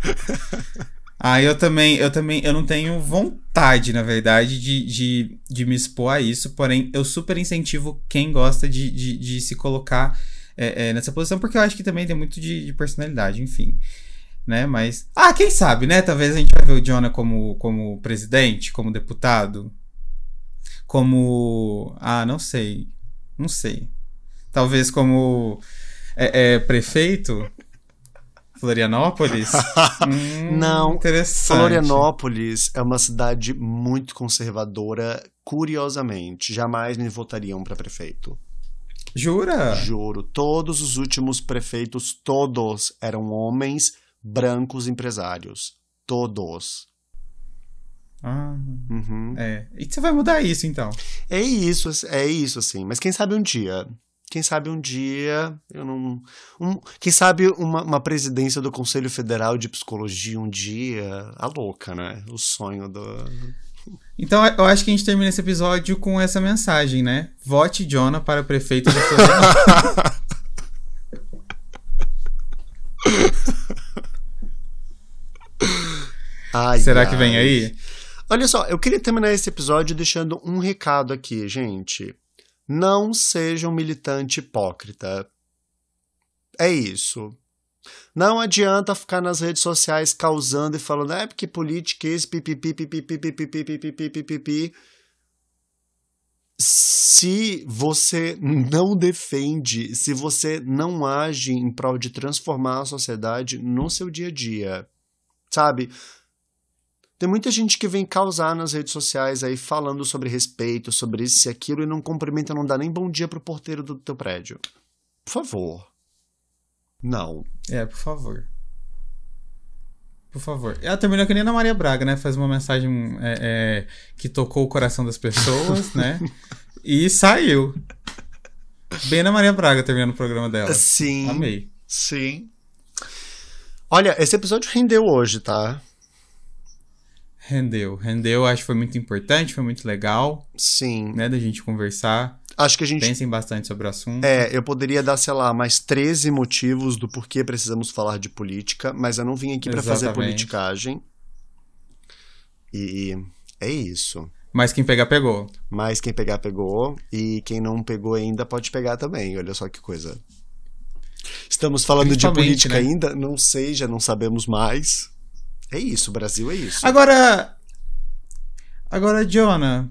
Ah, eu também, eu também, eu não tenho vontade, na verdade, de, de, de me expor a isso, porém, eu super incentivo quem gosta de, de, de se colocar é, é, nessa posição, porque eu acho que também tem muito de, de, personalidade, enfim. Né, mas. Ah, quem sabe, né? Talvez a gente vai ver o Jonah como, como presidente, como deputado. Como. Ah, não sei. Não sei. Talvez como é, prefeito. Florianópolis? hum, Não. Interessante. Florianópolis é uma cidade muito conservadora, curiosamente. Jamais me votariam para prefeito. Jura? Juro. Todos os últimos prefeitos, todos eram homens brancos empresários. Todos. Ah, uhum. é. E você vai mudar isso, então? É isso, é isso, assim. Mas quem sabe um dia. Quem sabe um dia, eu não. Um, quem sabe uma, uma, presidência do Conselho Federal de Psicologia um dia. A louca, né? O sonho do. Então eu acho que a gente termina esse episódio com essa mensagem, né? Vote Jonah para prefeito de Florianópolis. Ai, Será ai. que vem aí? Olha só, eu queria terminar esse episódio deixando um recado aqui, gente. Não seja um militante hipócrita. É isso. Não adianta ficar nas redes sociais causando e falando, é porque política é esse pipipi, pipipi, pipipi, pipipi, pipipi. Se você não defende, se você não age em prol de transformar a sociedade no seu dia a dia, sabe? Tem muita gente que vem causar nas redes sociais aí falando sobre respeito, sobre isso e aquilo e não cumprimenta, não dá nem bom dia pro porteiro do teu prédio. Por favor. Não. É, por favor. Por favor. Ela terminou que nem a Maria Braga, né? Faz uma mensagem é, é, que tocou o coração das pessoas, né? E saiu. Bem na Maria Braga terminando o programa dela. Sim. Amei. Sim. Olha, esse episódio rendeu hoje, tá? Rendeu, rendeu, acho que foi muito importante, foi muito legal. Sim. Né, da gente conversar. Acho que a gente. Pensem bastante sobre o assunto. É, eu poderia dar, sei lá, mais 13 motivos do porquê precisamos falar de política, mas eu não vim aqui para fazer politicagem. E é isso. Mas quem pegar, pegou. Mas quem pegar, pegou. E quem não pegou ainda pode pegar também. Olha só que coisa. Estamos falando de política né? ainda? Não sei, já não sabemos mais. É isso, Brasil é isso. Agora. Agora, Jonah.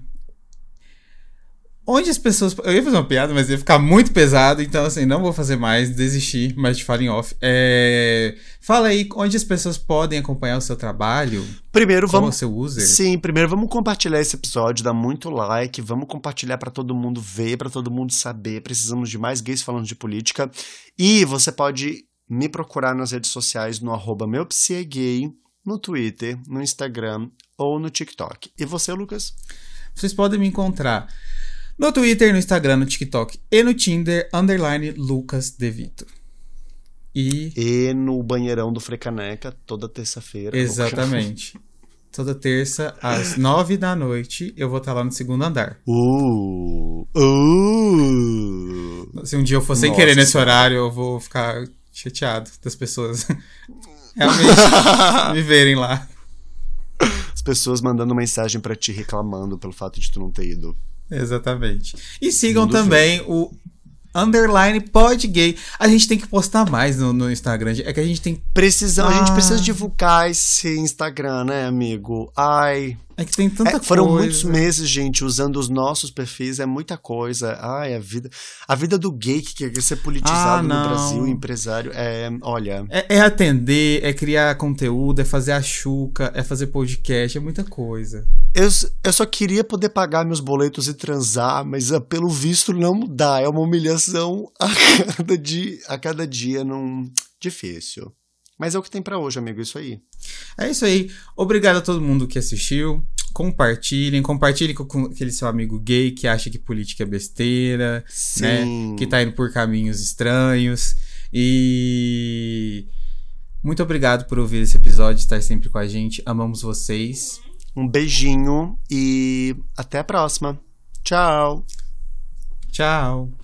Onde as pessoas. Eu ia fazer uma piada, mas ia ficar muito pesado, então assim, não vou fazer mais, desistir, mas te falo em off. É... Fala aí onde as pessoas podem acompanhar o seu trabalho. Primeiro vamos. o seu user. Sim, primeiro vamos compartilhar esse episódio, dá muito like, vamos compartilhar para todo mundo ver, para todo mundo saber. Precisamos de mais gays falando de política. E você pode me procurar nas redes sociais no arroba meupsiegay no Twitter, no Instagram ou no TikTok. E você, Lucas? Vocês podem me encontrar no Twitter, no Instagram, no TikTok e no Tinder, underline Lucas Devito. E... e no banheirão do Frecaneca, toda terça-feira. Exatamente. Toda terça, às nove da noite, eu vou estar lá no segundo andar. Uh, uh. Se um dia eu for sem Nossa, querer nesse horário, eu vou ficar chateado das pessoas realmente me verem lá. As pessoas mandando mensagem para ti reclamando pelo fato de tu não ter ido. Exatamente. E sigam também o underline podgay. A gente tem que postar mais no, no Instagram. É que a gente tem. Precisamos, ah. a gente precisa ah. divulgar esse Instagram, né, amigo? Ai. É que tem tanta é, foram coisa. muitos meses, gente, usando os nossos perfis, é muita coisa. Ai, a vida. A vida do gay que quer ser politizado ah, no Brasil, empresário, é. Olha. É, é, atender, é criar conteúdo, é fazer a chuca, é fazer podcast, é muita coisa. Eu, eu só queria poder pagar meus boletos e transar, mas uh, pelo visto não dá. É uma humilhação a cada dia, a cada dia num. Difícil. Mas é o que tem para hoje, amigo, isso aí. É isso aí. Obrigado a todo mundo que assistiu. Compartilhem, compartilhem com aquele seu amigo gay que acha que política é besteira, Sim. né? Que tá indo por caminhos estranhos. E muito obrigado por ouvir esse episódio, estar sempre com a gente. Amamos vocês. Um beijinho e até a próxima. Tchau. Tchau.